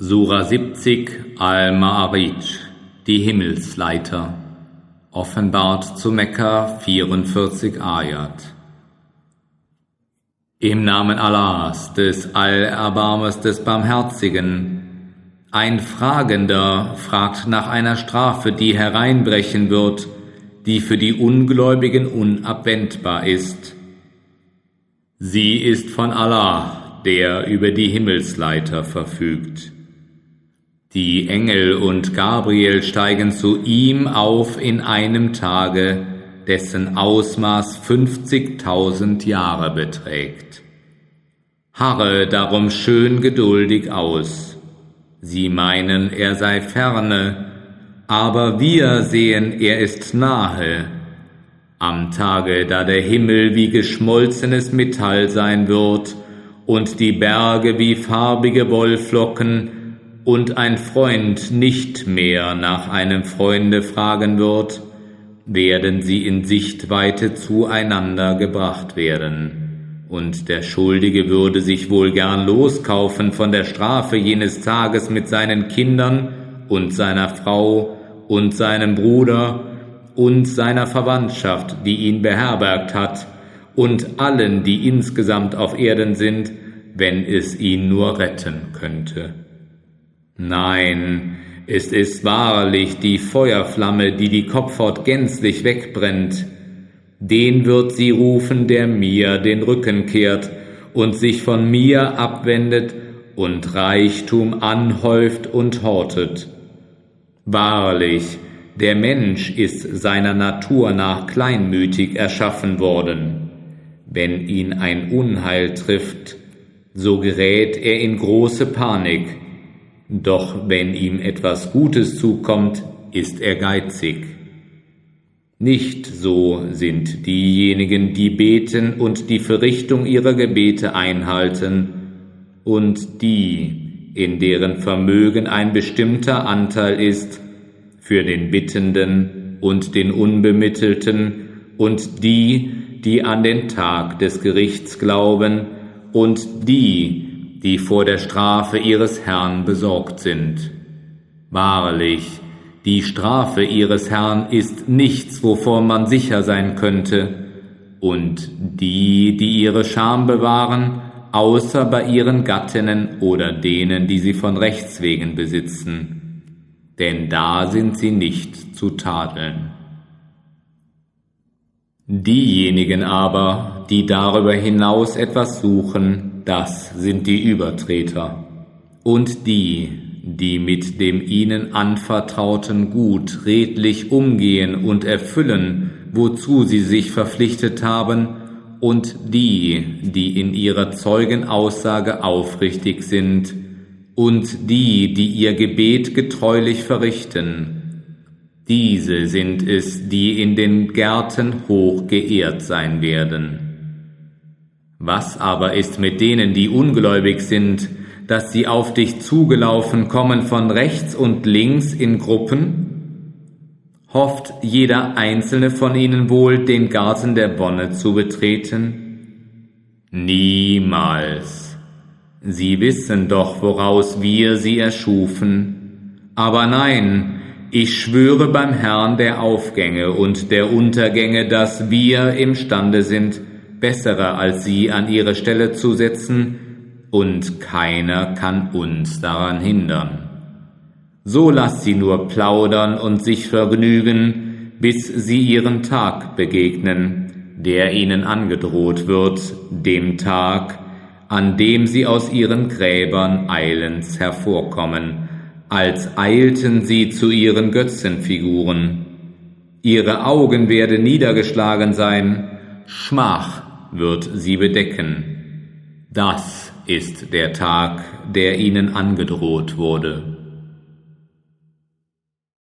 Sura 70 Al-Ma'arij, die Himmelsleiter, offenbart zu Mekka 44 Ayat. Im Namen Allahs, des Allerbarmers, des Barmherzigen, ein Fragender fragt nach einer Strafe, die hereinbrechen wird, die für die Ungläubigen unabwendbar ist. Sie ist von Allah, der über die Himmelsleiter verfügt. Die Engel und Gabriel steigen zu ihm auf in einem Tage, dessen Ausmaß 50.000 Jahre beträgt. Harre darum schön geduldig aus. Sie meinen, er sei ferne, aber wir sehen, er ist nahe. Am Tage, da der Himmel wie geschmolzenes Metall sein wird und die Berge wie farbige Wollflocken, und ein Freund nicht mehr nach einem Freunde fragen wird, werden sie in Sichtweite zueinander gebracht werden. Und der Schuldige würde sich wohl gern loskaufen von der Strafe jenes Tages mit seinen Kindern und seiner Frau und seinem Bruder und seiner Verwandtschaft, die ihn beherbergt hat, und allen, die insgesamt auf Erden sind, wenn es ihn nur retten könnte. Nein, es ist wahrlich die Feuerflamme, die die Kopfhaut gänzlich wegbrennt. Den wird sie rufen, der mir den Rücken kehrt und sich von mir abwendet und Reichtum anhäuft und hortet. Wahrlich, der Mensch ist seiner Natur nach kleinmütig erschaffen worden. Wenn ihn ein Unheil trifft, so gerät er in große Panik, doch wenn ihm etwas Gutes zukommt, ist er geizig. Nicht so sind diejenigen, die beten und die Verrichtung ihrer Gebete einhalten, und die, in deren Vermögen ein bestimmter Anteil ist, für den Bittenden und den Unbemittelten, und die, die an den Tag des Gerichts glauben, und die, die vor der Strafe ihres Herrn besorgt sind. Wahrlich, die Strafe ihres Herrn ist nichts, wovor man sicher sein könnte, und die, die ihre Scham bewahren, außer bei ihren Gattinnen oder denen, die sie von Rechts wegen besitzen, denn da sind sie nicht zu tadeln. Diejenigen aber, die darüber hinaus etwas suchen, das sind die Übertreter. Und die, die mit dem ihnen anvertrauten Gut redlich umgehen und erfüllen, wozu sie sich verpflichtet haben, und die, die in ihrer Zeugenaussage aufrichtig sind, und die, die ihr Gebet getreulich verrichten. Diese sind es, die in den Gärten hoch geehrt sein werden. Was aber ist mit denen, die ungläubig sind, dass sie auf dich zugelaufen kommen von rechts und links in Gruppen? Hofft jeder einzelne von ihnen wohl, den Garten der Wonne zu betreten? Niemals. Sie wissen doch, woraus wir sie erschufen. Aber nein, ich schwöre beim Herrn der Aufgänge und der Untergänge, dass wir imstande sind, bessere als sie an ihre Stelle zu setzen, und keiner kann uns daran hindern. So lasst sie nur plaudern und sich vergnügen, bis sie ihren Tag begegnen, der ihnen angedroht wird, dem Tag, an dem sie aus ihren Gräbern eilends hervorkommen, als eilten sie zu ihren Götzenfiguren. Ihre Augen werden niedergeschlagen sein, Schmach wird sie bedecken. Das ist der Tag, der ihnen angedroht wurde.